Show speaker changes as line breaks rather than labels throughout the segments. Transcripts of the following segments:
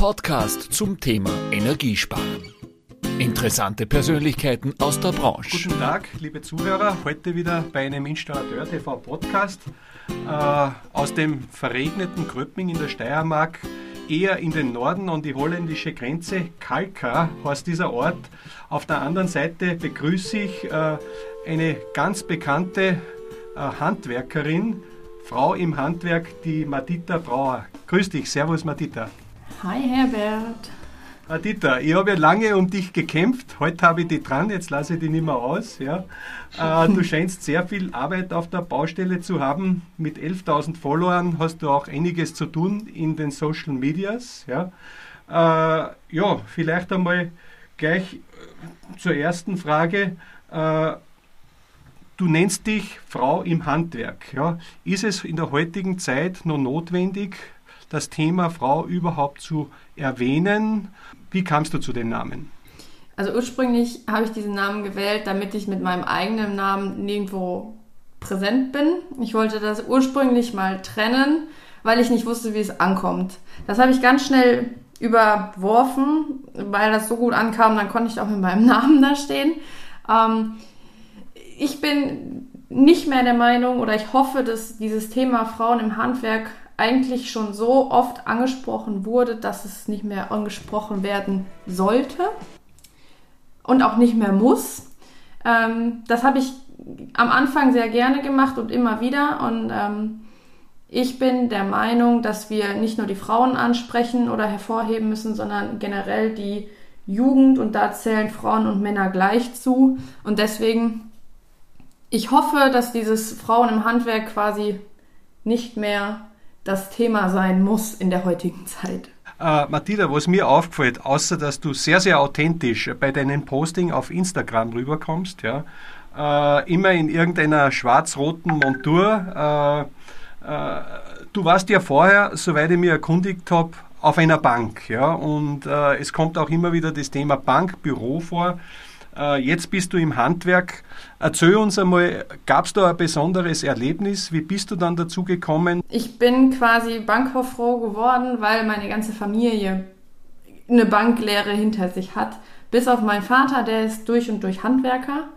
Podcast zum Thema Energiesparen. Interessante Persönlichkeiten aus der Branche.
Guten Tag, liebe Zuhörer. Heute wieder bei einem Installateur TV Podcast äh, aus dem verregneten Gröbming in der Steiermark, eher in den Norden an die holländische Grenze. Kalka heißt dieser Ort. Auf der anderen Seite begrüße ich äh, eine ganz bekannte äh, Handwerkerin, Frau im Handwerk, die Madita Brauer. Grüß dich, Servus Madita.
Hi Herbert.
Madita, ich habe ja lange um dich gekämpft. Heute habe ich dich dran, jetzt lasse ich dich nicht mehr aus. Ja. Äh, du scheinst sehr viel Arbeit auf der Baustelle zu haben. Mit 11.000 Followern hast du auch einiges zu tun in den Social Medias. Ja, äh, ja vielleicht einmal gleich zur ersten Frage. Äh, Du nennst dich Frau im Handwerk. Ja. Ist es in der heutigen Zeit noch notwendig, das Thema Frau überhaupt zu erwähnen? Wie kamst du zu den Namen?
Also ursprünglich habe ich diesen Namen gewählt, damit ich mit meinem eigenen Namen nirgendwo präsent bin. Ich wollte das ursprünglich mal trennen, weil ich nicht wusste, wie es ankommt. Das habe ich ganz schnell überworfen, weil das so gut ankam, dann konnte ich auch mit meinem Namen da stehen. Ähm, ich bin nicht mehr der Meinung oder ich hoffe, dass dieses Thema Frauen im Handwerk eigentlich schon so oft angesprochen wurde, dass es nicht mehr angesprochen werden sollte und auch nicht mehr muss. Ähm, das habe ich am Anfang sehr gerne gemacht und immer wieder. Und ähm, ich bin der Meinung, dass wir nicht nur die Frauen ansprechen oder hervorheben müssen, sondern generell die Jugend und da zählen Frauen und Männer gleich zu. Und deswegen ich hoffe, dass dieses Frauen im Handwerk quasi nicht mehr das Thema sein muss in der heutigen Zeit.
Äh, Mathilda, was mir auffällt, außer dass du sehr, sehr authentisch bei deinem Posting auf Instagram rüberkommst, ja, äh, immer in irgendeiner schwarz-roten Montur. Äh, äh du warst ja vorher, soweit ich mich erkundigt habe, auf einer Bank, ja, und äh, es kommt auch immer wieder das Thema Bankbüro vor. Äh, jetzt bist du im Handwerk. Erzähl uns einmal, gab es da ein besonderes Erlebnis? Wie bist du dann dazu gekommen?
Ich bin quasi Bankkauffrau geworden, weil meine ganze Familie eine Banklehre hinter sich hat. Bis auf meinen Vater, der ist durch und durch Handwerker.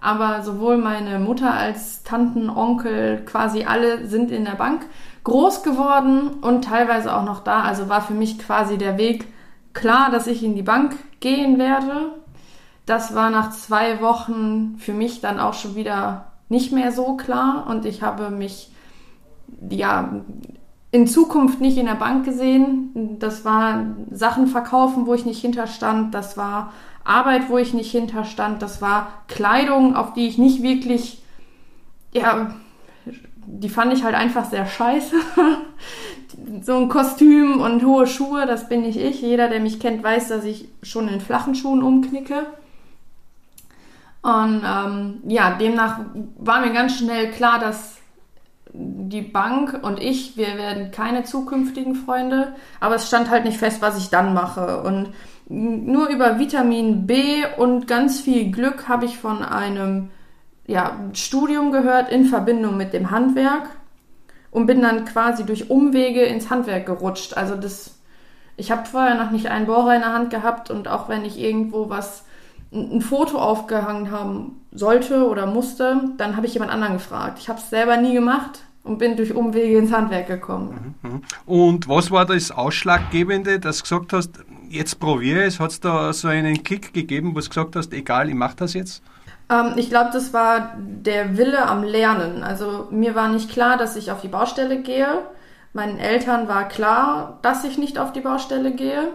Aber sowohl meine Mutter als Tanten, Onkel, quasi alle sind in der Bank groß geworden und teilweise auch noch da. Also war für mich quasi der Weg klar, dass ich in die Bank gehen werde das war nach zwei Wochen für mich dann auch schon wieder nicht mehr so klar und ich habe mich ja in Zukunft nicht in der Bank gesehen. Das war Sachen verkaufen, wo ich nicht hinterstand. Das war Arbeit, wo ich nicht hinterstand. Das war Kleidung, auf die ich nicht wirklich, ja, die fand ich halt einfach sehr scheiße. so ein Kostüm und hohe Schuhe, das bin nicht ich. Jeder, der mich kennt, weiß, dass ich schon in flachen Schuhen umknicke. Und ähm, ja, demnach war mir ganz schnell klar, dass die Bank und ich, wir werden keine zukünftigen Freunde, aber es stand halt nicht fest, was ich dann mache. Und nur über Vitamin B und ganz viel Glück habe ich von einem ja, Studium gehört in Verbindung mit dem Handwerk und bin dann quasi durch Umwege ins Handwerk gerutscht. Also das, ich habe vorher noch nicht einen Bohrer in der Hand gehabt und auch wenn ich irgendwo was ein Foto aufgehangen haben sollte oder musste, dann habe ich jemand anderen gefragt. Ich habe es selber nie gemacht und bin durch Umwege ins Handwerk gekommen.
Mhm, mhm. Und was war das Ausschlaggebende, dass du gesagt hast, jetzt probiere es? Hat es da so einen Kick gegeben, wo du gesagt hast, egal, ich mache das jetzt?
Ähm, ich glaube, das war der Wille am Lernen. Also mir war nicht klar, dass ich auf die Baustelle gehe. Meinen Eltern war klar, dass ich nicht auf die Baustelle gehe.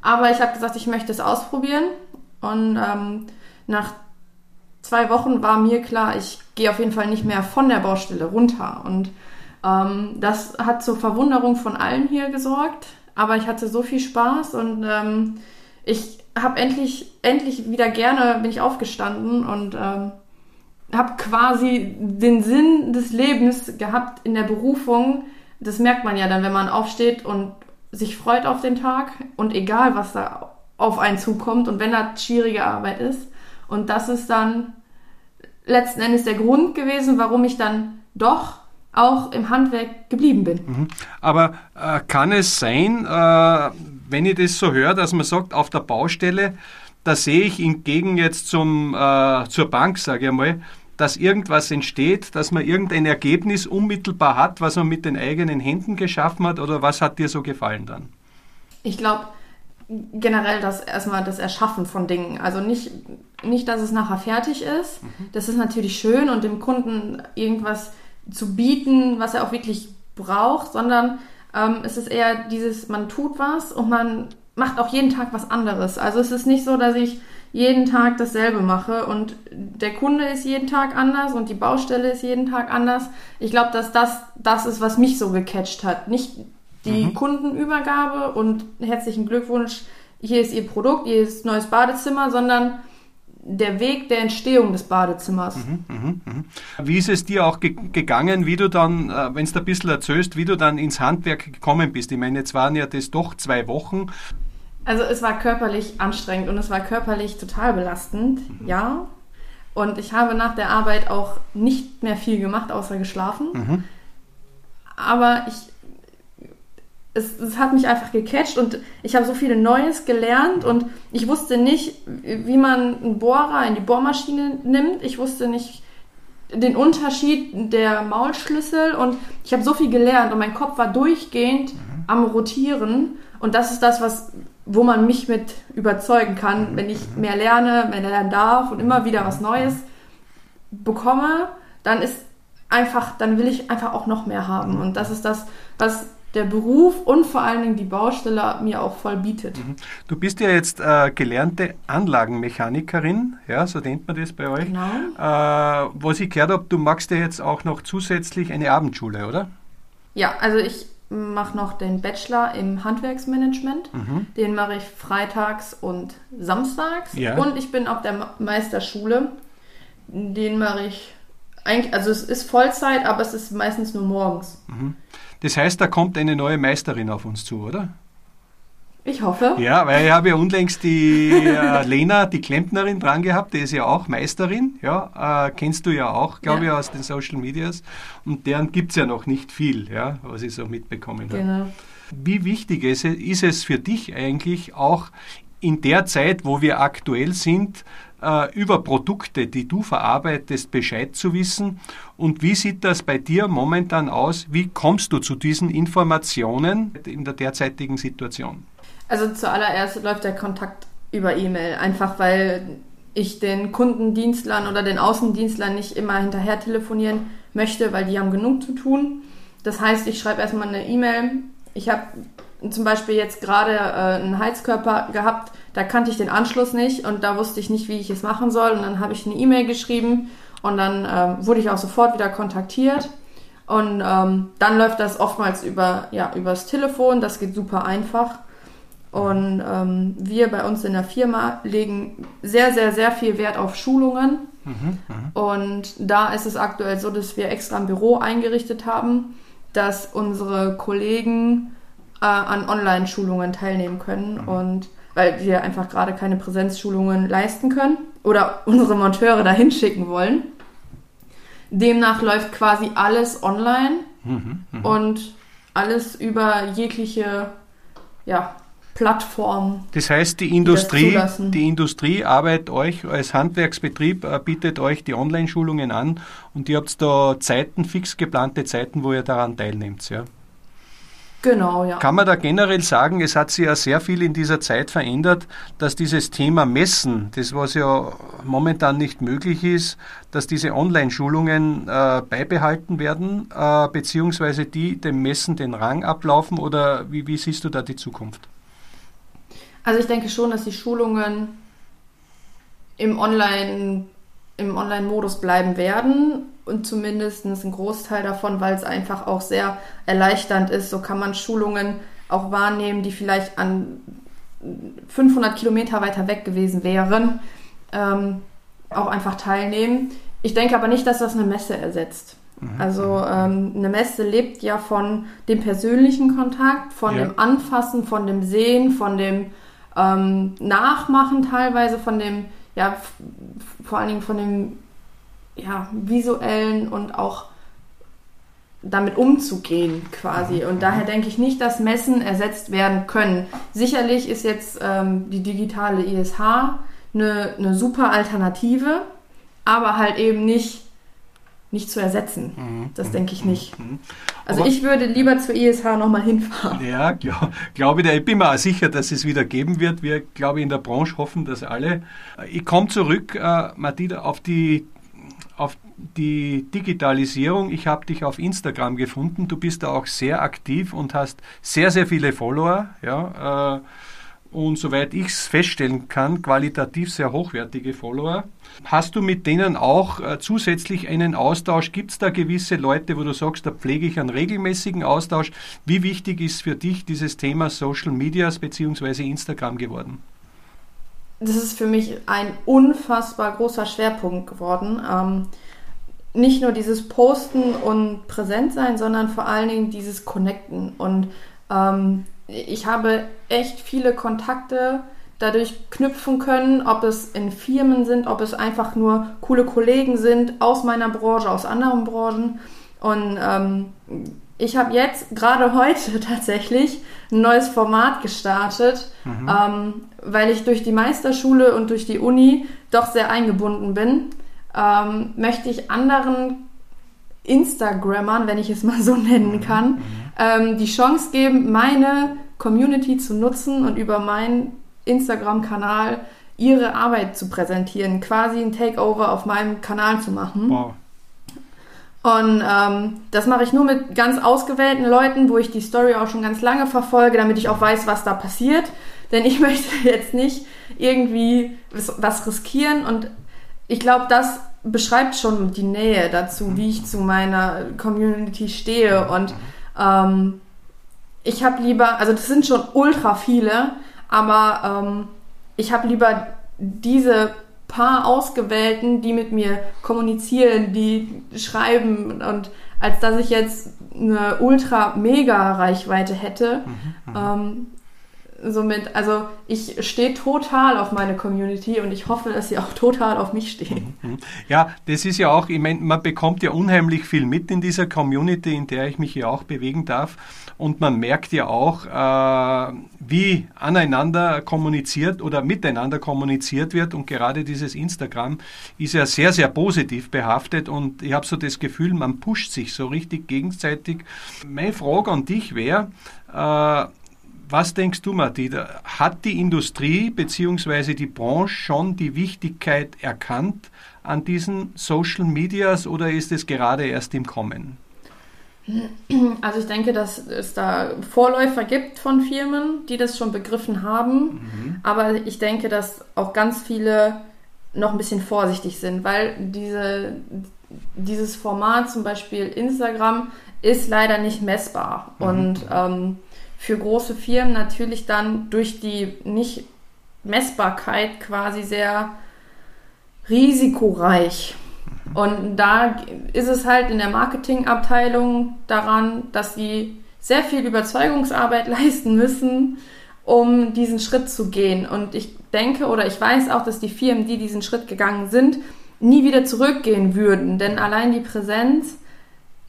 Aber ich habe gesagt, ich möchte es ausprobieren und ähm, nach zwei Wochen war mir klar, ich gehe auf jeden Fall nicht mehr von der Baustelle runter. Und ähm, das hat zur Verwunderung von allen hier gesorgt. Aber ich hatte so viel Spaß und ähm, ich habe endlich, endlich wieder gerne bin ich aufgestanden und ähm, habe quasi den Sinn des Lebens gehabt in der Berufung. Das merkt man ja dann, wenn man aufsteht und sich freut auf den Tag und egal was da auf einen zukommt und wenn das schwierige Arbeit ist. Und das ist dann letzten Endes der Grund gewesen, warum ich dann doch auch im Handwerk geblieben bin.
Mhm. Aber äh, kann es sein, äh, wenn ich das so höre, dass man sagt, auf der Baustelle, da sehe ich entgegen jetzt zum, äh, zur Bank, sage ich mal, dass irgendwas entsteht, dass man irgendein Ergebnis unmittelbar hat, was man mit den eigenen Händen geschaffen hat oder was hat dir so gefallen dann?
Ich glaube generell das erstmal das Erschaffen von Dingen. Also nicht, nicht, dass es nachher fertig ist. Mhm. Das ist natürlich schön und dem Kunden irgendwas zu bieten, was er auch wirklich braucht, sondern ähm, es ist eher dieses, man tut was und man macht auch jeden Tag was anderes. Also es ist nicht so, dass ich jeden Tag dasselbe mache und der Kunde ist jeden Tag anders und die Baustelle ist jeden Tag anders. Ich glaube, dass das das ist, was mich so gecatcht hat. Nicht die mhm. Kundenübergabe und herzlichen Glückwunsch, hier ist Ihr Produkt, hier ist neues Badezimmer, sondern der Weg der Entstehung des Badezimmers. Mhm,
mh, mh. Wie ist es dir auch ge gegangen, wie du dann, äh, wenn du ein bisschen erzählst, wie du dann ins Handwerk gekommen bist? Ich meine, jetzt waren ja das doch zwei Wochen.
Also es war körperlich anstrengend und es war körperlich total belastend, mhm. ja. Und ich habe nach der Arbeit auch nicht mehr viel gemacht, außer geschlafen. Mhm. Aber ich, es, es, hat mich einfach gecatcht und ich habe so viel Neues gelernt und ich wusste nicht, wie man einen Bohrer in die Bohrmaschine nimmt. Ich wusste nicht den Unterschied der Maulschlüssel und ich habe so viel gelernt und mein Kopf war durchgehend mhm. am Rotieren. Und das ist das, was wo man mich mit überzeugen kann, wenn ich mehr lerne, mehr lernen darf und immer wieder was Neues bekomme, dann ist einfach, dann will ich einfach auch noch mehr haben. Und das ist das, was der Beruf und vor allen Dingen die Baustelle mir auch voll bietet. Mhm.
Du bist ja jetzt äh, gelernte Anlagenmechanikerin, ja, so nennt man das bei euch. Genau. Äh, was ich gehört habe, du magst ja jetzt auch noch zusätzlich eine Abendschule, oder?
Ja, also ich mache noch den Bachelor im Handwerksmanagement. Mhm. Den mache ich freitags und samstags. Ja. Und ich bin auf der Meisterschule. Den mache ich eigentlich, also es ist Vollzeit, aber es ist meistens nur morgens.
Mhm. Das heißt, da kommt eine neue Meisterin auf uns zu, oder?
Ich hoffe.
Ja, weil ich habe ja unlängst die äh, Lena, die Klempnerin, dran gehabt, die ist ja auch Meisterin, ja, äh, kennst du ja auch, glaube ja. ich, aus den Social Medias. Und deren gibt es ja noch nicht viel, ja, was ich so mitbekommen habe. Genau. Wie wichtig ist, ist es für dich eigentlich auch in der Zeit, wo wir aktuell sind, äh, über Produkte, die du verarbeitest, Bescheid zu wissen? Und wie sieht das bei dir momentan aus? Wie kommst du zu diesen Informationen in der derzeitigen Situation?
Also zuallererst läuft der Kontakt über E-Mail, einfach weil ich den Kundendienstlern oder den Außendienstlern nicht immer hinterher telefonieren möchte, weil die haben genug zu tun. Das heißt, ich schreibe erstmal eine E-Mail. Ich habe zum Beispiel jetzt gerade äh, einen Heizkörper gehabt, da kannte ich den Anschluss nicht und da wusste ich nicht, wie ich es machen soll. Und dann habe ich eine E-Mail geschrieben und dann äh, wurde ich auch sofort wieder kontaktiert. Und ähm, dann läuft das oftmals über ja übers Telefon. Das geht super einfach. Und ähm, wir bei uns in der Firma legen sehr, sehr, sehr viel Wert auf Schulungen. Mhm, mhm, und da ist es aktuell so, dass wir extra ein Büro eingerichtet haben, dass unsere Kollegen äh, an Online-Schulungen teilnehmen können. Mhm. Und weil wir einfach gerade keine Präsenzschulungen leisten können oder unsere Monteure dahin schicken wollen. Demnach läuft quasi alles online mhm, mhm. und alles über jegliche ja, Plattform.
Das heißt, die Industrie, die, die Industrie arbeitet euch als Handwerksbetrieb, äh, bietet euch die Online-Schulungen an und ihr habt da Zeiten, fix geplante Zeiten, wo ihr daran teilnehmt, ja?
Genau, ja.
Kann man da generell sagen, es hat sich ja sehr viel in dieser Zeit verändert, dass dieses Thema Messen, das was ja momentan nicht möglich ist, dass diese Online-Schulungen äh, beibehalten werden, äh, beziehungsweise die dem Messen den Rang ablaufen oder wie, wie siehst du da die Zukunft?
Also ich denke schon, dass die Schulungen im Online im Online-Modus bleiben werden und zumindest ein Großteil davon, weil es einfach auch sehr erleichternd ist. So kann man Schulungen auch wahrnehmen, die vielleicht an 500 Kilometer weiter weg gewesen wären, ähm, auch einfach teilnehmen. Ich denke aber nicht, dass das eine Messe ersetzt. Mhm. Also ähm, eine Messe lebt ja von dem persönlichen Kontakt, von ja. dem Anfassen, von dem Sehen, von dem ähm, Nachmachen teilweise, von dem, ja, vor allen Dingen von dem ja, visuellen und auch damit umzugehen quasi. Und daher denke ich nicht, dass Messen ersetzt werden können. Sicherlich ist jetzt ähm, die digitale ISH eine, eine super Alternative, aber halt eben nicht, nicht zu ersetzen.
Mhm.
Das denke ich nicht.
Mhm.
Also
Aber-
ich würde lieber zur ISH nochmal hinfahren.
Ja, glaub, glaube ich, ich bin mir auch sicher, dass es wieder geben wird. Wir, glaube ich, in der Branche hoffen das alle. Ich komme zurück, äh, Martina, auf die, auf die Digitalisierung. Ich habe dich auf Instagram gefunden. Du bist da auch sehr aktiv und hast sehr, sehr viele Follower. Ja, äh, und soweit ich es feststellen kann, qualitativ sehr hochwertige Follower. Hast du mit denen auch äh, zusätzlich einen Austausch? Gibt es da gewisse Leute, wo du sagst, da pflege ich einen regelmäßigen Austausch? Wie wichtig ist für dich dieses Thema Social Medias bzw. Instagram geworden?
Das ist für mich ein unfassbar großer Schwerpunkt geworden. Ähm, nicht nur dieses Posten und präsent sein, sondern vor allen Dingen dieses Connecten. Und ähm, ich habe echt viele Kontakte dadurch knüpfen können, ob es in Firmen sind, ob es einfach nur coole Kollegen sind aus meiner Branche, aus anderen Branchen. Und ähm, ich habe jetzt gerade heute tatsächlich ein neues Format gestartet, ähm, weil ich durch die Meisterschule und durch die Uni doch sehr eingebunden bin. Ähm, möchte ich anderen Instagrammern, wenn ich es mal so nennen kann, ähm, die Chance geben, meine Community zu nutzen und über meinen Instagram-Kanal ihre Arbeit zu präsentieren, quasi ein Takeover auf meinem Kanal zu machen.
Wow.
Und ähm, das mache ich nur mit ganz ausgewählten Leuten, wo ich die Story auch schon ganz lange verfolge, damit ich auch weiß, was da passiert. Denn ich möchte jetzt nicht irgendwie was, riskieren. Und ich glaube, das beschreibt schon die Nähe dazu, wie ich zu meiner Community stehe. Und ähm, ich habe lieber, also das sind schon ultra viele, aber ähm, ich habe lieber diese paar Ausgewählten, die mit mir kommunizieren, die schreiben und als dass ich jetzt eine ultra mega Reichweite hätte. Ähm, somit, also ich stehe total auf meine Community und ich hoffe, dass sie auch total auf mich stehen.
Ja, das ist ja auch, ich meine, man bekommt ja unheimlich viel mit in dieser Community, in der ich mich ja auch bewegen darf. Und man merkt ja auch, äh, wie aneinander kommuniziert oder miteinander kommuniziert wird. Und gerade dieses Instagram ist ja sehr, sehr positiv behaftet. Und ich habe so das Gefühl, man pusht sich so richtig gegenseitig. Meine Frage an dich wäre, äh, was denkst du, Martina? Hat die Industrie bzw. die Branche schon die Wichtigkeit erkannt an diesen Social Medias oder ist es gerade erst im Kommen?
Also ich denke, dass es da Vorläufer gibt von Firmen, die das schon begriffen haben. Aber ich denke, dass auch ganz viele noch ein bisschen vorsichtig sind, weil diese, dieses Format, zum Beispiel Instagram, ist leider nicht messbar. Und ähm, für große Firmen natürlich dann durch die Nicht-Messbarkeit quasi sehr risikoreich. Und da ist es halt in der Marketingabteilung daran, dass sie sehr viel Überzeugungsarbeit leisten müssen, um diesen Schritt zu gehen. Und ich denke oder ich weiß auch, dass die Firmen, die diesen Schritt gegangen sind, nie wieder zurückgehen würden. Denn allein die Präsenz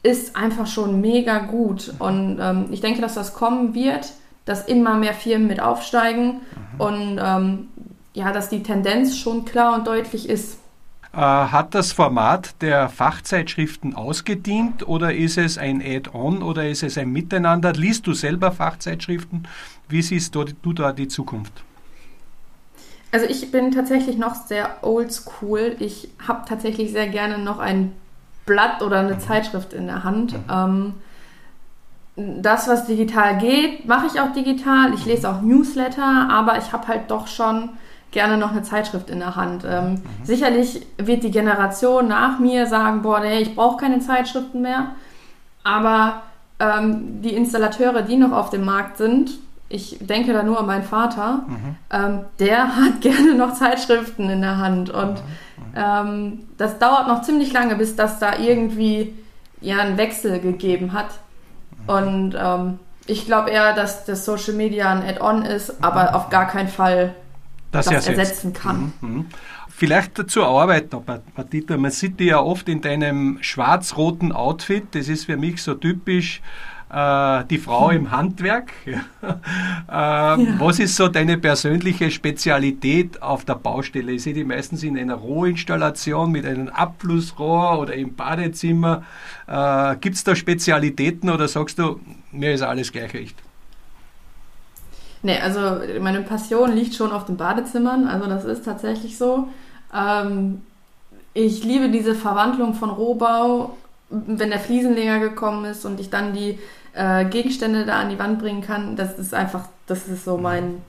ist einfach schon mega gut. Und ähm, ich denke, dass das kommen wird, dass immer mehr Firmen mit aufsteigen und ähm, ja, dass die Tendenz schon klar und deutlich ist.
Äh, hat das Format der Fachzeitschriften ausgedient oder ist es ein Add-on oder ist es ein Miteinander? Liest du selber Fachzeitschriften? Wie siehst du, du da die Zukunft?
Also ich bin tatsächlich noch sehr oldschool. Ich habe tatsächlich sehr gerne noch ein Blatt oder eine Zeitschrift in der Hand. Ähm, das, was digital geht, mache ich auch digital. Ich lese auch Newsletter, aber ich habe halt doch schon gerne noch eine Zeitschrift in der Hand. Ähm, Sicherlich wird die Generation nach mir sagen, boah, nee, ich brauche keine Zeitschriften mehr. Aber ähm, die Installateure, die noch auf dem Markt sind, ich denke da nur an meinen Vater, ähm, der hat gerne noch Zeitschriften in der Hand. Und ähm, das dauert noch ziemlich lange, bis das da irgendwie ja einen Wechsel gegeben hat. Und ähm, ich glaube eher, dass das Social Media ein Add-on ist, aber auf gar keinen Fall das,
ersetzt.
ersetzen kann.
Mhm. Vielleicht zur Arbeit noch, Matita. Man sieht dich ja oft in deinem schwarz-roten Outfit. Das ist für mich so typisch äh, die Frau im Handwerk. äh, ja. Was ist so deine persönliche Spezialität auf der Baustelle? Ich sehe die meistens in einer Rohinstallation mit einem Abflussrohr oder im Badezimmer. Äh, Gibt es da Spezialitäten oder sagst du, mir ist alles gleich recht?
Nee, also meine Passion liegt schon auf den Badezimmern, also das ist tatsächlich so. Ähm, ich liebe diese Verwandlung von Rohbau, wenn der Fliesenleger gekommen ist und ich dann die äh, Gegenstände da an die Wand bringen kann. Das ist einfach, das ist so mein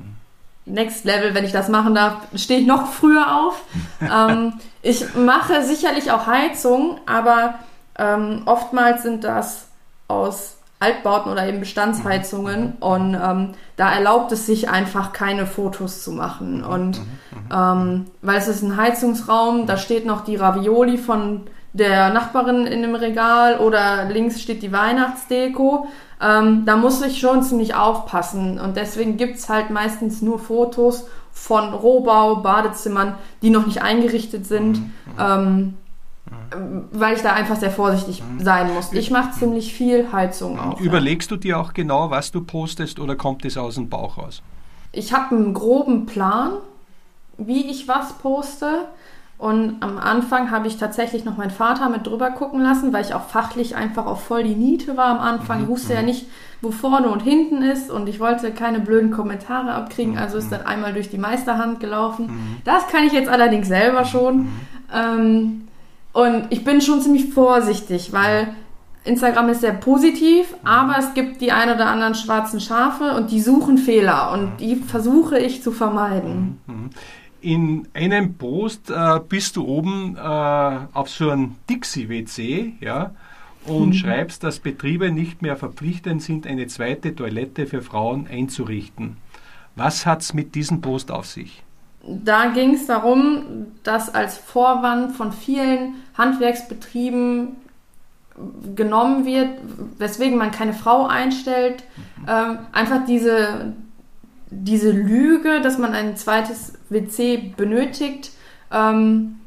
Next Level, wenn ich das machen darf, stehe ich noch früher auf. ähm, ich mache sicherlich auch Heizung, aber ähm, oftmals sind das aus Altbauten oder eben Bestandsheizungen und ähm, da erlaubt es sich einfach keine Fotos zu machen und ähm, weil es ist ein Heizungsraum, da steht noch die Ravioli von der Nachbarin in dem Regal oder links steht die Weihnachtsdeko. Ähm, da muss ich schon ziemlich aufpassen und deswegen gibt's halt meistens nur Fotos von Rohbau, Badezimmern, die noch nicht eingerichtet sind. Ähm, weil ich da einfach sehr vorsichtig mhm. sein muss. Ich mache ziemlich viel Heizung auch.
Überlegst du dir auch genau, was du postest oder kommt es aus dem Bauch raus?
Ich habe einen groben Plan, wie ich was poste. Und am Anfang habe ich tatsächlich noch meinen Vater mit drüber gucken lassen, weil ich auch fachlich einfach auf voll die Niete war am Anfang. Ich mhm. wusste ja mhm. nicht, wo vorne und hinten ist und ich wollte keine blöden Kommentare abkriegen, also ist dann einmal durch die Meisterhand gelaufen. Das kann ich jetzt allerdings selber schon. Ähm, und ich bin schon ziemlich vorsichtig, weil Instagram ist sehr positiv, aber es gibt die ein oder anderen schwarzen Schafe und die suchen Fehler und die versuche ich zu vermeiden.
In einem Post äh, bist du oben äh, auf so einem Dixie-WC, ja, und mhm. schreibst, dass Betriebe nicht mehr verpflichtend sind, eine zweite Toilette für Frauen einzurichten. Was hat es mit diesem Post auf sich?
da ging es darum, dass als Vorwand von vielen Handwerksbetrieben genommen wird, weswegen man keine Frau einstellt. Ähm, einfach diese, diese Lüge, dass man ein zweites WC benötigt. Ähm,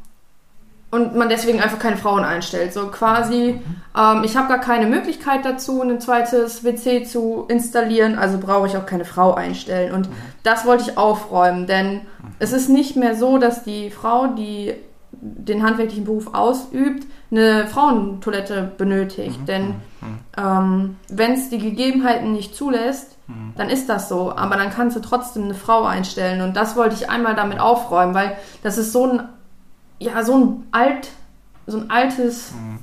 und man deswegen einfach keine Frauen einstellt. So quasi, ähm, ich habe gar keine Möglichkeit dazu, ein zweites WC zu installieren, also brauche ich auch keine Frau einstellen. Und das wollte ich aufräumen, denn es ist nicht mehr so, dass die Frau, die den handwerklichen Beruf ausübt, eine Frauentoilette benötigt. Mhm. Denn ähm, wenn es die Gegebenheiten nicht zulässt, mhm. dann ist das so. Aber dann kannst du trotzdem eine Frau einstellen. Und das wollte ich einmal damit aufräumen, weil das ist so ein ja, so ein alt, so ein altes, mhm.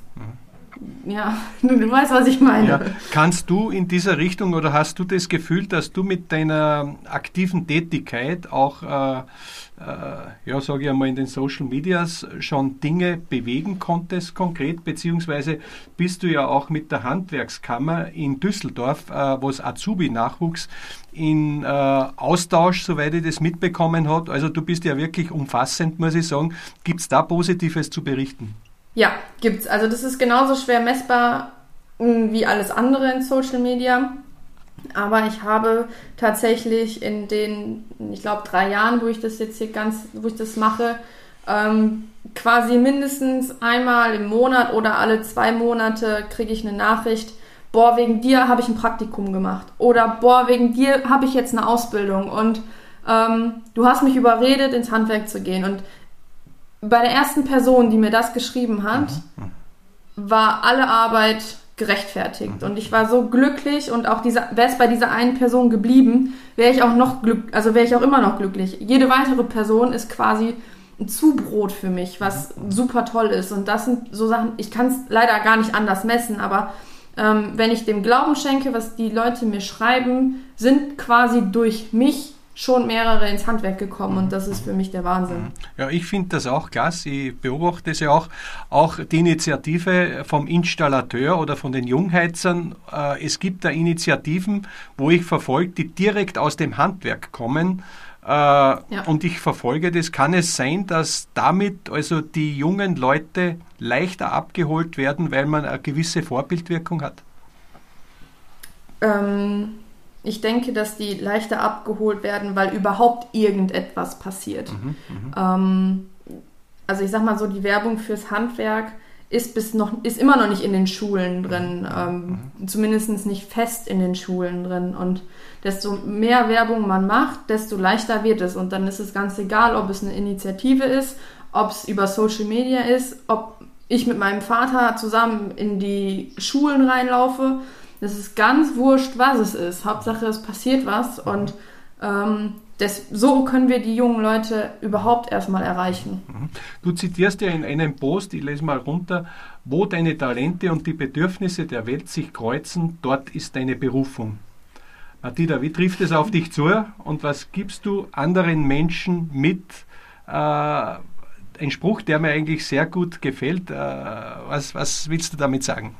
Ja, du weißt, was ich meine. Ja.
Kannst du in dieser Richtung oder hast du das Gefühl, dass du mit deiner aktiven Tätigkeit auch äh, äh, ja, sage ich einmal, in den Social Medias schon Dinge bewegen konntest konkret, beziehungsweise bist du ja auch mit der Handwerkskammer in Düsseldorf, äh, was Azubi-Nachwuchs in äh, Austausch, soweit ich das mitbekommen habe. Also du bist ja wirklich umfassend, muss ich sagen. Gibt es da Positives zu berichten?
Ja, gibt's. Also das ist genauso schwer messbar mm, wie alles andere in Social Media. Aber ich habe tatsächlich in den, ich glaube, drei Jahren, wo ich das jetzt hier ganz, wo ich das mache, ähm, quasi mindestens einmal im Monat oder alle zwei Monate kriege ich eine Nachricht, boah, wegen dir habe ich ein Praktikum gemacht. Oder boah, wegen dir habe ich jetzt eine Ausbildung und ähm, du hast mich überredet, ins Handwerk zu gehen. Und bei der ersten Person, die mir das geschrieben hat, mhm. war alle Arbeit gerechtfertigt. Und ich war so glücklich und auch diese, wäre es bei dieser einen Person geblieben, wäre ich auch noch glück, also wäre ich auch immer noch glücklich. Jede weitere Person ist quasi ein Zubrot für mich, was super toll ist. Und das sind so Sachen, ich kann es leider gar nicht anders messen, aber ähm, wenn ich dem Glauben schenke, was die Leute mir schreiben, sind quasi durch mich schon mehrere ins Handwerk gekommen und das ist für mich der Wahnsinn.
Ja, ich finde das auch klasse. Ich beobachte es ja auch. Auch die Initiative vom Installateur oder von den Jungheizern. Äh, es gibt da Initiativen, wo ich verfolge, die direkt aus dem Handwerk kommen. Äh, ja. Und ich verfolge das. Kann es sein, dass damit also die jungen Leute leichter abgeholt werden, weil man eine gewisse Vorbildwirkung hat?
Ähm, ich denke, dass die leichter abgeholt werden, weil überhaupt irgendetwas passiert. Mhm, mhm. ähm, also ich sag mal so, die Werbung fürs Handwerk ist bis noch, ist immer noch nicht in den Schulen drin, ähm, mhm. zumindest nicht fest in den Schulen drin. Und desto mehr Werbung man macht, desto leichter wird es. Und dann ist es ganz egal, ob es eine Initiative ist, ob es über Social Media ist, ob ich mit meinem Vater zusammen in die Schulen reinlaufe. Das ist ganz wurscht, was es ist. Hauptsache, es passiert was. Und ähm, das, so können wir die jungen Leute überhaupt erstmal erreichen.
Mhm. Du zitierst ja in einem Post, ich lese mal runter, wo deine Talente und die Bedürfnisse der Welt sich kreuzen, dort ist deine Berufung. Martina, wie trifft es auf dich zu und was gibst du anderen Menschen mit? Äh, ein Spruch, der mir eigentlich sehr gut gefällt. Äh, was, was willst du damit sagen?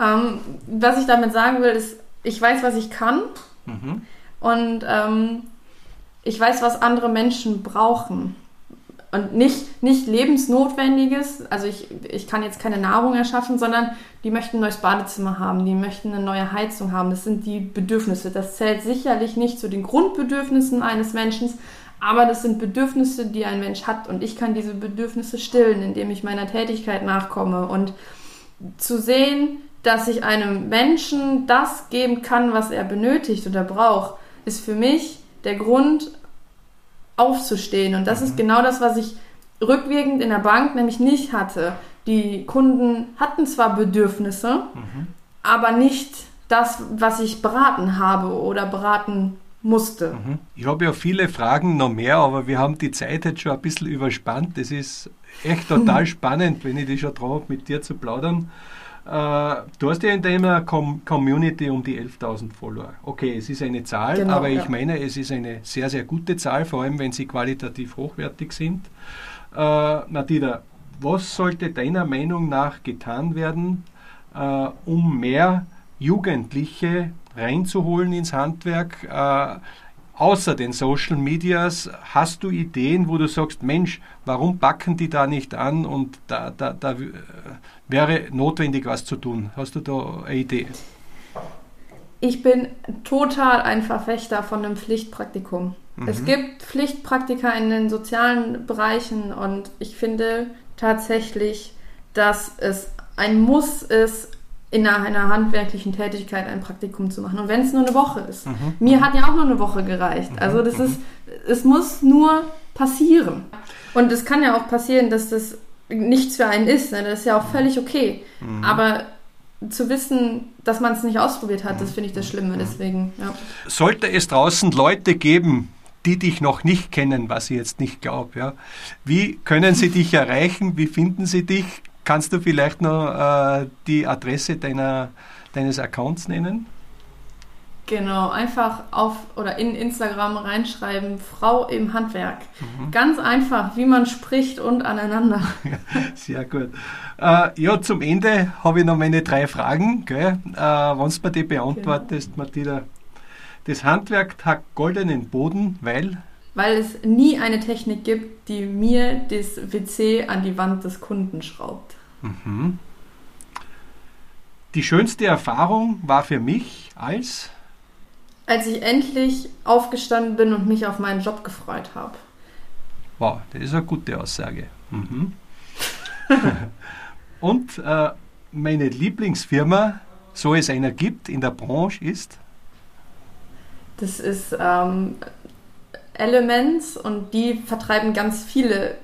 Ähm, was ich damit sagen will, ist, ich weiß, was ich kann. Mhm. Und ähm, ich weiß, was andere Menschen brauchen. Und nicht, nicht lebensnotwendiges, also ich, ich kann jetzt keine Nahrung erschaffen, sondern die möchten ein neues Badezimmer haben, die möchten eine neue Heizung haben. Das sind die Bedürfnisse. Das zählt sicherlich nicht zu den Grundbedürfnissen eines Menschen, aber das sind Bedürfnisse, die ein Mensch hat. Und ich kann diese Bedürfnisse stillen, indem ich meiner Tätigkeit nachkomme. Und zu sehen, dass ich einem Menschen das geben kann, was er benötigt oder braucht, ist für mich der Grund, aufzustehen. Und das mhm. ist genau das, was ich rückwirkend in der Bank nämlich nicht hatte. Die Kunden hatten zwar Bedürfnisse, mhm. aber nicht das, was ich beraten habe oder beraten musste.
Mhm. Ich habe ja viele Fragen noch mehr, aber wir haben die Zeit jetzt schon ein bisschen überspannt. Es ist echt total spannend, wenn ich dich schon dran mit dir zu plaudern. Äh, du hast ja in deiner Com Community um die 11.000 Follower. Okay, es ist eine Zahl, genau, aber ja. ich meine, es ist eine sehr, sehr gute Zahl, vor allem wenn sie qualitativ hochwertig sind. Äh, Nadida, was sollte deiner Meinung nach getan werden, äh, um mehr Jugendliche reinzuholen ins Handwerk? Äh, außer den Social Medias, hast du Ideen, wo du sagst, Mensch, warum backen die da nicht an und da, da, da wäre notwendig, was zu tun? Hast du da eine Idee?
Ich bin total ein Verfechter von einem Pflichtpraktikum. Mhm. Es gibt Pflichtpraktika in den sozialen Bereichen und ich finde tatsächlich, dass es ein Muss ist, in einer, handwerklichen Tätigkeit ein Praktikum zu machen. Und wenn es nur eine Woche ist. Mhm. Mir hat ja auch nur eine Woche gereicht. Also das mhm. ist, es muss nur passieren. Und es kann ja auch passieren, dass das nichts für einen ist. Ne? Das ist ja auch völlig okay. Mhm. Aber zu wissen, dass man es nicht ausprobiert hat, das finde ich das Schlimme. Deswegen, ja.
Sollte es draußen Leute geben, die dich noch nicht kennen, was ich jetzt nicht glaube, ja, wie können sie dich erreichen? Wie finden sie dich? Kannst du vielleicht noch äh, die Adresse deiner, deines Accounts nennen?
Genau, einfach auf oder in Instagram reinschreiben, Frau im Handwerk. Mhm. Ganz einfach, wie man spricht und aneinander.
Sehr gut. Äh, ja, zum Ende habe ich noch meine drei Fragen. Äh, Wenn du mir die beantwortest, genau. Martina. Das Handwerk hat goldenen Boden, weil?
Weil es nie eine Technik gibt, die mir das WC an die Wand des Kunden schraubt. Mhm.
Die schönste Erfahrung war für mich als
als ich endlich aufgestanden bin und mich auf meinen Job gefreut habe.
Wow, das ist eine gute Aussage. Mhm. und äh, meine Lieblingsfirma, so es einer gibt in der Branche, ist?
Das ist ähm, Elements und die vertreiben ganz viele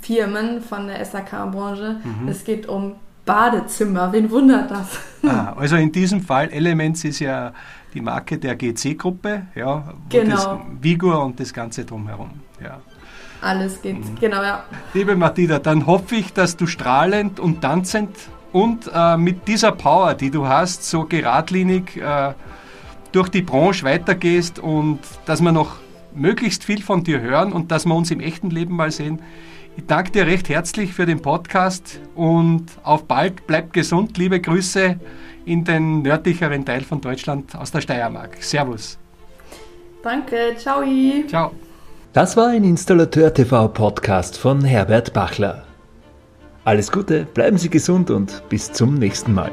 Firmen von der SAK-Branche. Mhm. Es geht um Badezimmer. Wen wundert das?
Ah, also in diesem Fall Elements ist ja die Marke der GC-Gruppe, ja,
genau. das
Vigor und das Ganze drumherum. Ja.
Alles geht, mhm. genau, ja.
Liebe Martina, dann hoffe ich, dass du strahlend und tanzend und äh, mit dieser Power, die du hast, so geradlinig äh, durch die Branche weitergehst und dass wir noch möglichst viel von dir hören und dass wir uns im echten Leben mal sehen. Ich danke dir recht herzlich für den Podcast und auf bald. Bleib gesund. Liebe Grüße in den nördlicheren Teil von Deutschland aus der Steiermark. Servus.
Danke, ciao.
Ciao.
Das war ein Installateur TV Podcast von Herbert Bachler. Alles Gute, bleiben Sie gesund und bis zum nächsten Mal.